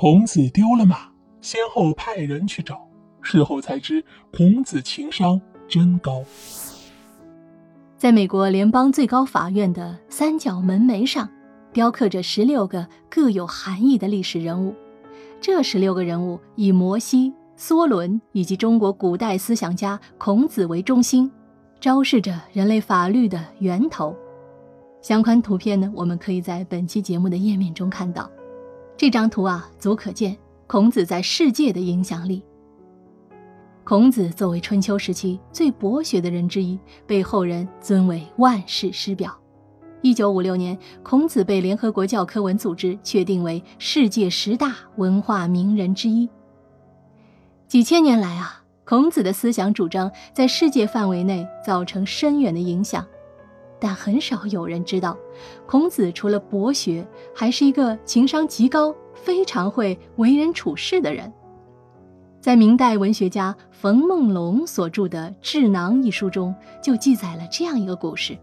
孔子丢了马，先后派人去找，事后才知孔子情商真高。在美国联邦最高法院的三角门楣上，雕刻着十六个各有含义的历史人物。这十六个人物以摩西、梭伦以及中国古代思想家孔子为中心，昭示着人类法律的源头。相关图片呢，我们可以在本期节目的页面中看到。这张图啊，足可见孔子在世界的影响力。孔子作为春秋时期最博学的人之一，被后人尊为万世师表。一九五六年，孔子被联合国教科文组织确定为世界十大文化名人之一。几千年来啊，孔子的思想主张在世界范围内造成深远的影响，但很少有人知道，孔子除了博学，还是一个情商极高、非常会为人处事的人。在明代文学家冯梦龙所著的《智囊》一书中，就记载了这样一个故事。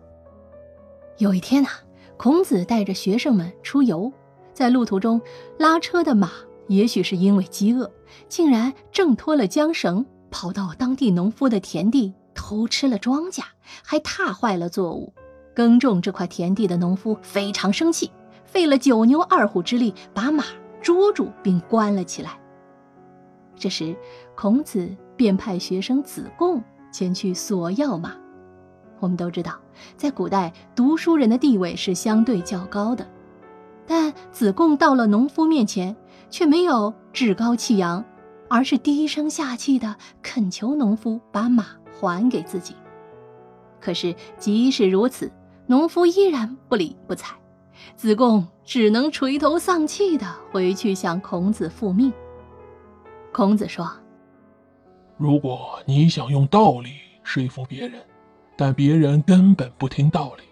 有一天呐，孔子带着学生们出游，在路途中，拉车的马也许是因为饥饿，竟然挣脱了缰绳，跑到当地农夫的田地偷吃了庄稼，还踏坏了作物。耕种这块田地的农夫非常生气，费了九牛二虎之力，把马捉住并关了起来。这时，孔子便派学生子贡前去索要马。我们都知道，在古代，读书人的地位是相对较高的。但子贡到了农夫面前，却没有趾高气扬，而是低声下气地恳求农夫把马还给自己。可是，即使如此，农夫依然不理不睬，子贡只能垂头丧气地回去向孔子复命。孔子说：“如果你想用道理说服别人，但别人根本不听道理，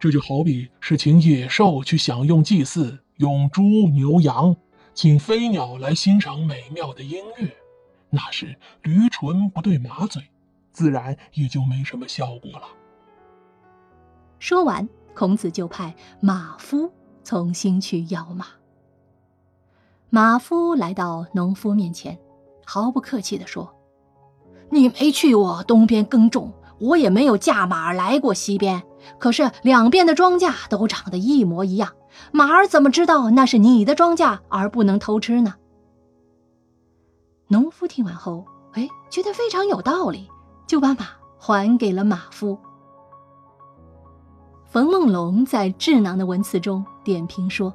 这就好比是请野兽去享用祭祀，用猪牛羊，请飞鸟来欣赏美妙的音乐，那是驴唇不对马嘴，自然也就没什么效果了。”说完，孔子就派马夫重新去要马。马夫来到农夫面前，毫不客气地说：“你没去我东边耕种，我也没有驾马来过西边。可是两边的庄稼都长得一模一样，马儿怎么知道那是你的庄稼而不能偷吃呢？”农夫听完后，哎，觉得非常有道理，就把马还给了马夫。冯梦龙在《智囊》的文词中点评说：“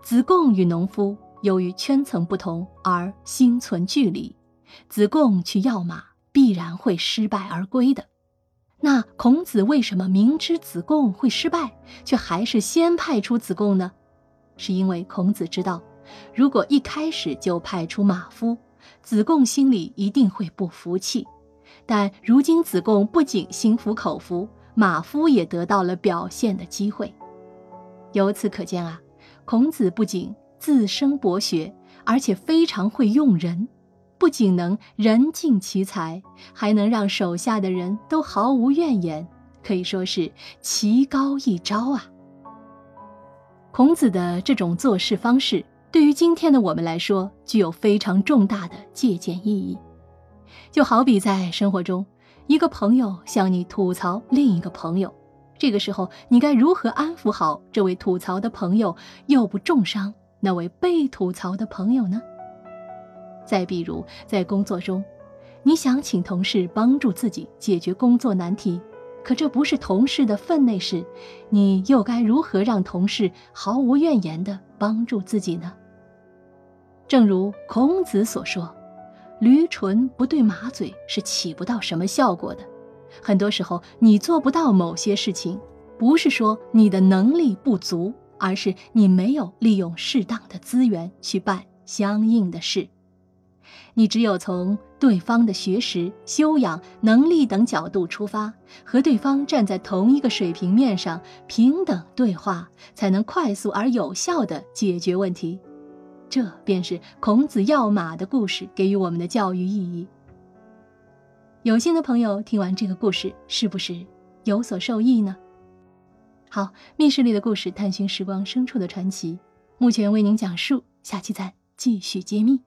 子贡与农夫。”由于圈层不同而心存距离，子贡去要马必然会失败而归的。那孔子为什么明知子贡会失败，却还是先派出子贡呢？是因为孔子知道，如果一开始就派出马夫，子贡心里一定会不服气。但如今子贡不仅心服口服，马夫也得到了表现的机会。由此可见啊，孔子不仅自身博学，而且非常会用人，不仅能人尽其才，还能让手下的人都毫无怨言，可以说是奇高一招啊！孔子的这种做事方式，对于今天的我们来说，具有非常重大的借鉴意义。就好比在生活中，一个朋友向你吐槽另一个朋友，这个时候你该如何安抚好这位吐槽的朋友，又不重伤？那位被吐槽的朋友呢？再比如，在工作中，你想请同事帮助自己解决工作难题，可这不是同事的分内事，你又该如何让同事毫无怨言地帮助自己呢？正如孔子所说：“驴唇不对马嘴是起不到什么效果的。”很多时候，你做不到某些事情，不是说你的能力不足。而是你没有利用适当的资源去办相应的事，你只有从对方的学识、修养、能力等角度出发，和对方站在同一个水平面上平等对话，才能快速而有效地解决问题。这便是孔子要马的故事给予我们的教育意义。有心的朋友听完这个故事，是不是有所受益呢？好，密室里的故事，探寻时光深处的传奇。目前为您讲述下期再继续揭秘。